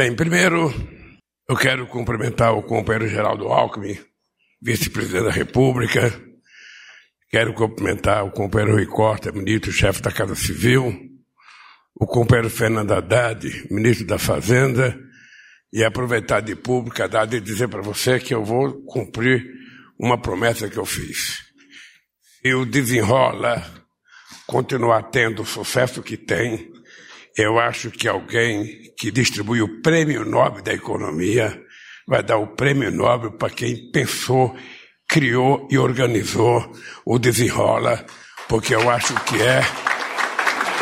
Bem, primeiro, eu quero cumprimentar o companheiro Geraldo Alckmin, vice-presidente da República. Quero cumprimentar o companheiro Rui Costa, ministro-chefe da Casa Civil. O companheiro Fernando Haddad, ministro da Fazenda. E aproveitar de pública, Haddad, e dizer para você que eu vou cumprir uma promessa que eu fiz. Se o desenrola continuar tendo o sucesso que tem, eu acho que alguém que distribui o prêmio Nobel da Economia vai dar o prêmio Nobel para quem pensou, criou e organizou o Desenrola, porque eu acho que é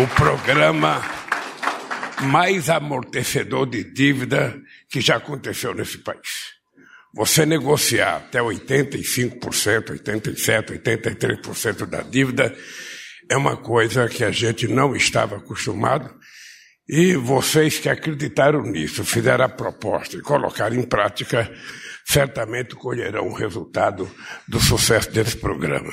o programa mais amortecedor de dívida que já aconteceu nesse país. Você negociar até 85%, 87%, 83% da dívida é uma coisa que a gente não estava acostumado e vocês que acreditaram nisso, fizeram a proposta e colocaram em prática, certamente colherão o resultado do sucesso desse programa.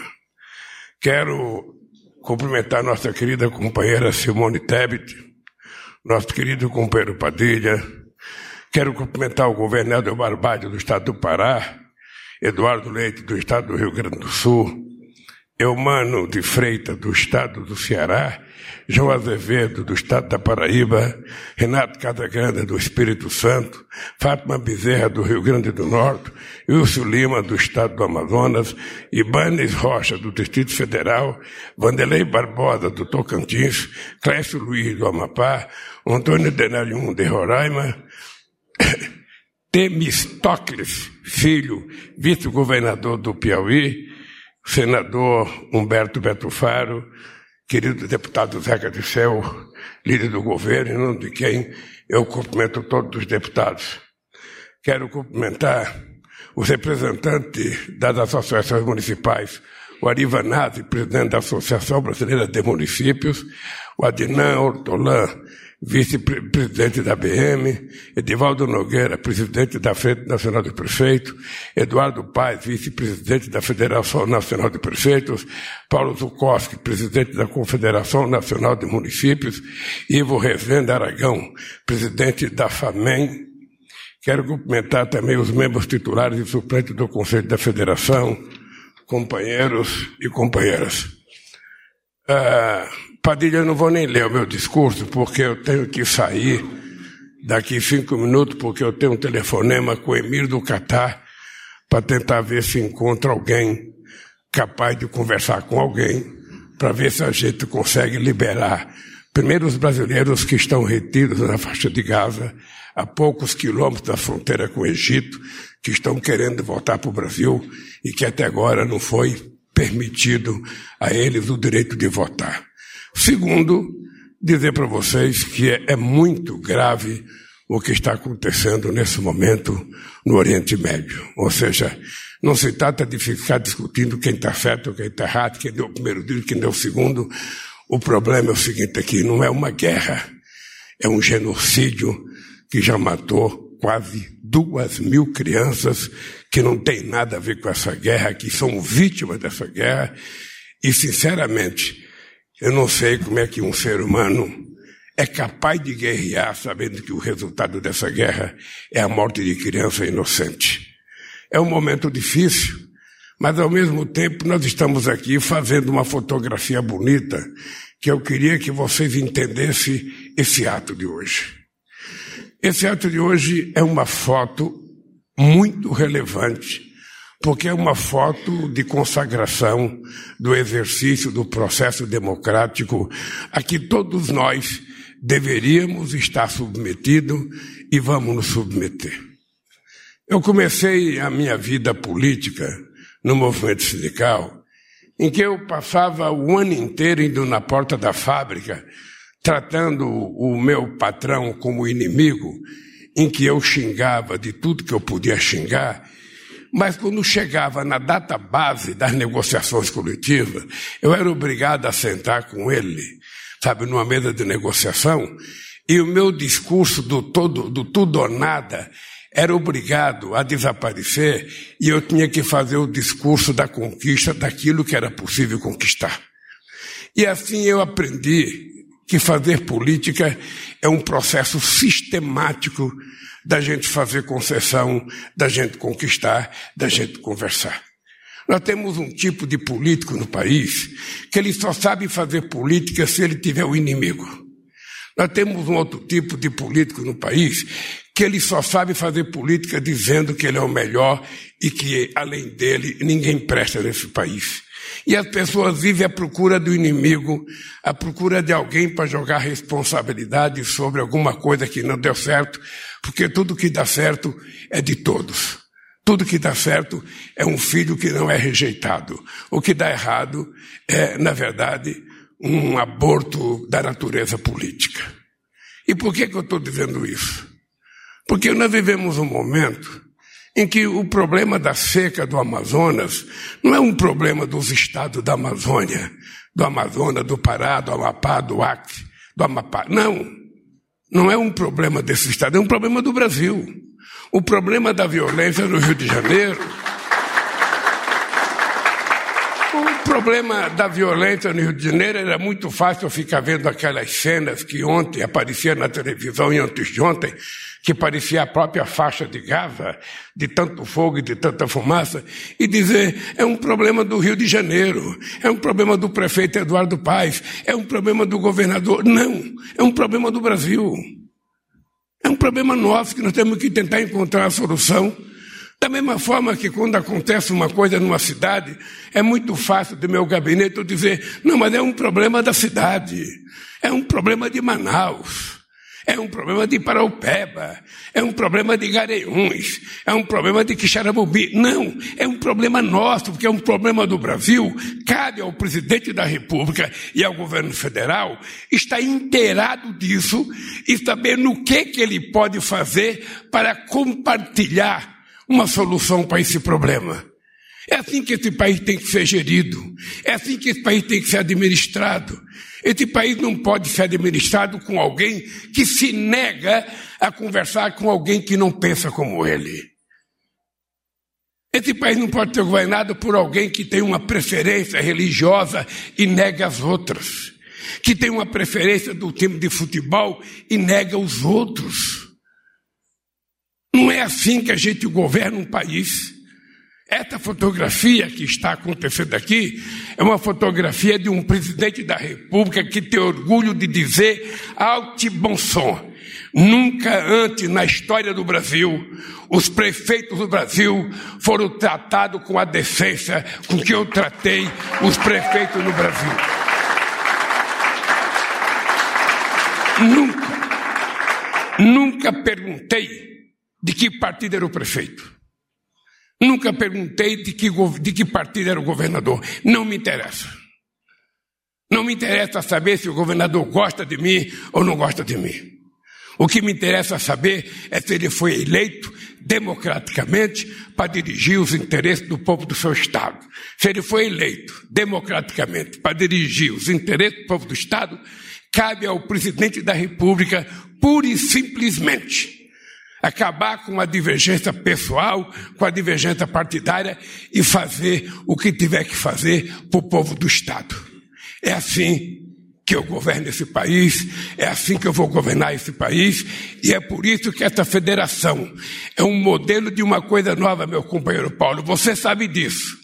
Quero cumprimentar nossa querida companheira Simone Tebet, nosso querido companheiro Padilha. Quero cumprimentar o governador Barbade do estado do Pará, Eduardo Leite do estado do Rio Grande do Sul, Eumano de Freitas, do estado do Ceará, João Azevedo, do estado da Paraíba, Renato Casagrande, do Espírito Santo, Fátima Bezerra, do Rio Grande do Norte, Wilson Lima, do estado do Amazonas, Ibanes Rocha, do Distrito Federal, Vanderlei Barbosa, do Tocantins, Clécio Luiz, do Amapá, Antônio Denarium, de Roraima, Temistocles, filho, vice-governador do Piauí, senador Humberto Beto Faro, querido deputado Zeca de Céu, líder do governo, em nome de quem eu cumprimento todos os deputados. Quero cumprimentar os representantes das associações municipais, o Ari presidente da Associação Brasileira de Municípios, o Adnan Ortolan, vice-presidente da BM, Edivaldo Nogueira, presidente da Frente Nacional de Prefeitos, Eduardo Paes, vice-presidente da Federação Nacional de Prefeitos, Paulo Zukoski, presidente da Confederação Nacional de Municípios, Ivo Rezende Aragão, presidente da FAMEM. Quero cumprimentar também os membros titulares e suplentes do Conselho da Federação, companheiros e companheiras. Uh, Padilha, eu não vou nem ler o meu discurso, porque eu tenho que sair daqui cinco minutos, porque eu tenho um telefonema com o Emir do Catar para tentar ver se encontra alguém capaz de conversar com alguém, para ver se a gente consegue liberar primeiro os brasileiros que estão retidos na faixa de Gaza, a poucos quilômetros da fronteira com o Egito, que estão querendo voltar para o Brasil e que até agora não foi permitido a eles o direito de votar. Segundo, dizer para vocês que é, é muito grave o que está acontecendo nesse momento no Oriente Médio. Ou seja, não se trata de ficar discutindo quem está certo, quem está errado, quem deu o primeiro tiro, quem deu o segundo. O problema é o seguinte aqui, não é uma guerra, é um genocídio que já matou quase duas mil crianças que não tem nada a ver com essa guerra, que são vítimas dessa guerra. E, sinceramente, eu não sei como é que um ser humano é capaz de guerrear sabendo que o resultado dessa guerra é a morte de criança inocente. É um momento difícil, mas ao mesmo tempo nós estamos aqui fazendo uma fotografia bonita que eu queria que vocês entendessem esse ato de hoje. Esse ato de hoje é uma foto muito relevante porque é uma foto de consagração do exercício do processo democrático a que todos nós deveríamos estar submetidos e vamos nos submeter. Eu comecei a minha vida política no movimento sindical, em que eu passava o ano inteiro indo na porta da fábrica, tratando o meu patrão como inimigo, em que eu xingava de tudo que eu podia xingar mas quando chegava na data base das negociações coletivas, eu era obrigado a sentar com ele, sabe, numa mesa de negociação, e o meu discurso do todo, do tudo ou nada, era obrigado a desaparecer e eu tinha que fazer o discurso da conquista daquilo que era possível conquistar. E assim eu aprendi que fazer política é um processo sistemático da gente fazer concessão, da gente conquistar, da gente conversar. Nós temos um tipo de político no país que ele só sabe fazer política se ele tiver o um inimigo. Nós temos um outro tipo de político no país que ele só sabe fazer política dizendo que ele é o melhor e que, além dele, ninguém presta nesse país. E as pessoas vivem à procura do inimigo, à procura de alguém para jogar responsabilidade sobre alguma coisa que não deu certo, porque tudo que dá certo é de todos. Tudo que dá certo é um filho que não é rejeitado. O que dá errado é, na verdade, um aborto da natureza política. E por que, que eu estou dizendo isso? Porque nós vivemos um momento em que o problema da seca do Amazonas não é um problema dos estados da Amazônia, do Amazonas, do Pará, do Amapá, do Acre, do Amapá. Não. Não é um problema desse estado, é um problema do Brasil. O problema da violência no Rio de Janeiro. O problema da violência no Rio de Janeiro era muito fácil ficar vendo aquelas cenas que ontem apareciam na televisão e antes de ontem, que parecia a própria faixa de Gaza, de tanto fogo e de tanta fumaça, e dizer é um problema do Rio de Janeiro, é um problema do prefeito Eduardo Paes, é um problema do governador. Não, é um problema do Brasil. É um problema nosso que nós temos que tentar encontrar a solução. Da mesma forma que quando acontece uma coisa numa cidade, é muito fácil do meu gabinete eu dizer, não, mas é um problema da cidade, é um problema de Manaus. É um problema de Paraupeba, é um problema de Garanhuns, é um problema de Quixarabubi. Não, é um problema nosso, porque é um problema do Brasil. Cabe ao presidente da República e ao governo federal estar inteirado disso e saber no que, que ele pode fazer para compartilhar uma solução para esse problema. É assim que esse país tem que ser gerido. É assim que esse país tem que ser administrado. Esse país não pode ser administrado com alguém que se nega a conversar com alguém que não pensa como ele. Esse país não pode ser governado por alguém que tem uma preferência religiosa e nega as outras. Que tem uma preferência do time de futebol e nega os outros. Não é assim que a gente governa um país. Esta fotografia que está acontecendo aqui é uma fotografia de um presidente da República que tem orgulho de dizer alto bom som. Nunca antes na história do Brasil, os prefeitos do Brasil foram tratados com a decência com que eu tratei os prefeitos no Brasil. Nunca, nunca perguntei de que partido era o prefeito. Nunca perguntei de que, de que partido era o governador. Não me interessa. Não me interessa saber se o governador gosta de mim ou não gosta de mim. O que me interessa saber é se ele foi eleito democraticamente para dirigir os interesses do povo do seu Estado. Se ele foi eleito democraticamente para dirigir os interesses do povo do Estado, cabe ao presidente da República, pura e simplesmente, acabar com a divergência pessoal, com a divergência partidária e fazer o que tiver que fazer para o povo do Estado. É assim que eu governo esse país, é assim que eu vou governar esse país, e é por isso que essa federação é um modelo de uma coisa nova, meu companheiro Paulo. Você sabe disso.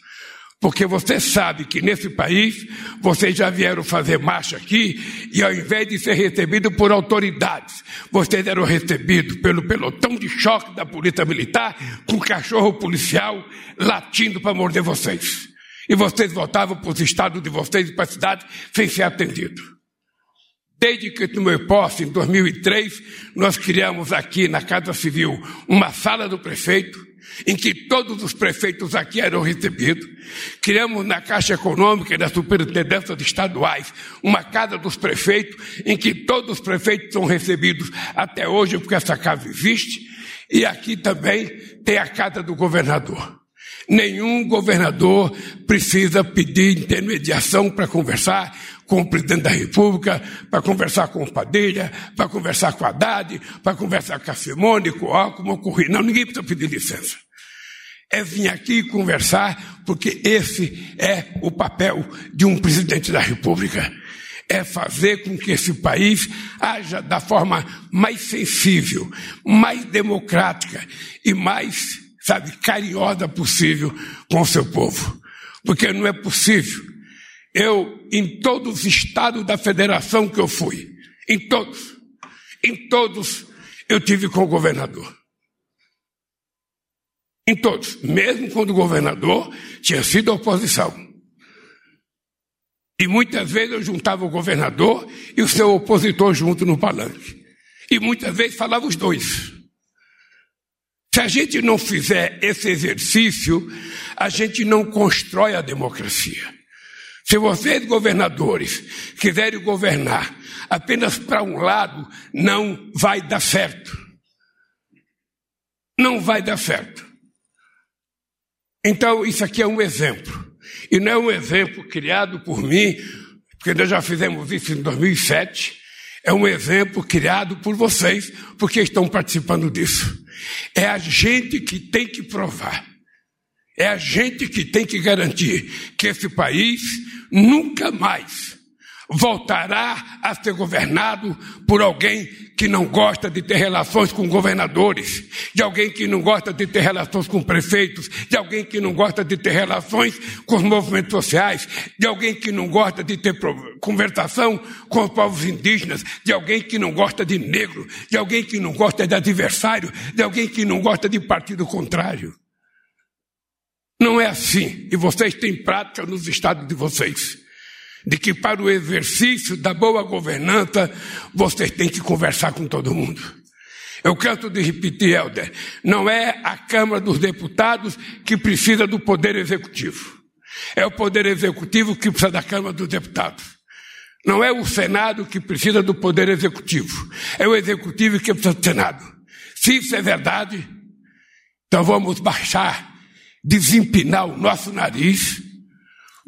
Porque você sabe que nesse país vocês já vieram fazer marcha aqui e ao invés de ser recebido por autoridades, vocês eram recebidos pelo pelotão de choque da polícia militar com cachorro policial latindo para morder vocês. E vocês voltavam para os estados de vocês e para a cidade sem ser atendidos. Desde que tomei posse, em 2003, nós criamos aqui na Casa Civil uma sala do prefeito, em que todos os prefeitos aqui eram recebidos. Criamos na Caixa Econômica e na Superintendência de Estaduais uma casa dos prefeitos, em que todos os prefeitos são recebidos até hoje, porque essa casa existe. E aqui também tem a casa do governador. Nenhum governador precisa pedir intermediação para conversar com o presidente da República, para conversar com o Padilha, para conversar com a Haddad, para conversar com a Simone, com o Alckmin, com o Rui. Não, ninguém precisa pedir licença. É vir aqui conversar, porque esse é o papel de um presidente da República. é fazer com que esse país haja da forma mais sensível, mais democrática e mais, sabe, carinhosa possível com o seu povo. Porque não é possível. Eu, em todos os estados da federação que eu fui, em todos, em todos, eu tive com o governador. Em todos, mesmo quando o governador tinha sido oposição. E muitas vezes eu juntava o governador e o seu opositor junto no palanque. E muitas vezes falava os dois. Se a gente não fizer esse exercício, a gente não constrói a democracia. Se vocês, governadores, quiserem governar apenas para um lado, não vai dar certo. Não vai dar certo. Então, isso aqui é um exemplo. E não é um exemplo criado por mim, porque nós já fizemos isso em 2007. É um exemplo criado por vocês, porque estão participando disso. É a gente que tem que provar. É a gente que tem que garantir que esse país nunca mais voltará a ser governado por alguém que não gosta de ter relações com governadores, de alguém que não gosta de ter relações com prefeitos, de alguém que não gosta de ter relações com os movimentos sociais, de alguém que não gosta de ter conversação com os povos indígenas, de alguém que não gosta de negro, de alguém que não gosta de adversário, de alguém que não gosta de partido contrário. Não é assim. E vocês têm prática nos estados de vocês de que para o exercício da boa governança vocês têm que conversar com todo mundo. Eu canto de repetir, Helder, não é a Câmara dos Deputados que precisa do Poder Executivo. É o Poder Executivo que precisa da Câmara dos Deputados. Não é o Senado que precisa do Poder Executivo. É o Executivo que precisa do Senado. Se isso é verdade, então vamos baixar, desempinar o nosso nariz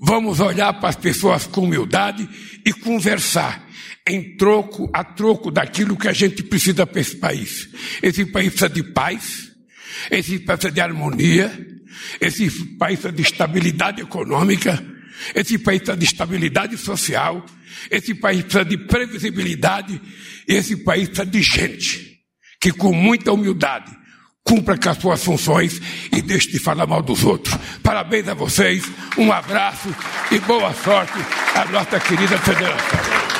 Vamos olhar para as pessoas com humildade e conversar em troco, a troco daquilo que a gente precisa para esse país. Esse país precisa de paz, esse país precisa de harmonia, esse país precisa de estabilidade econômica, esse país precisa de estabilidade social, esse país precisa de previsibilidade, esse país precisa de gente que com muita humildade cumpra com as suas funções e deixe de falar mal dos outros. Parabéns a vocês, um abraço e boa sorte à nossa querida federação.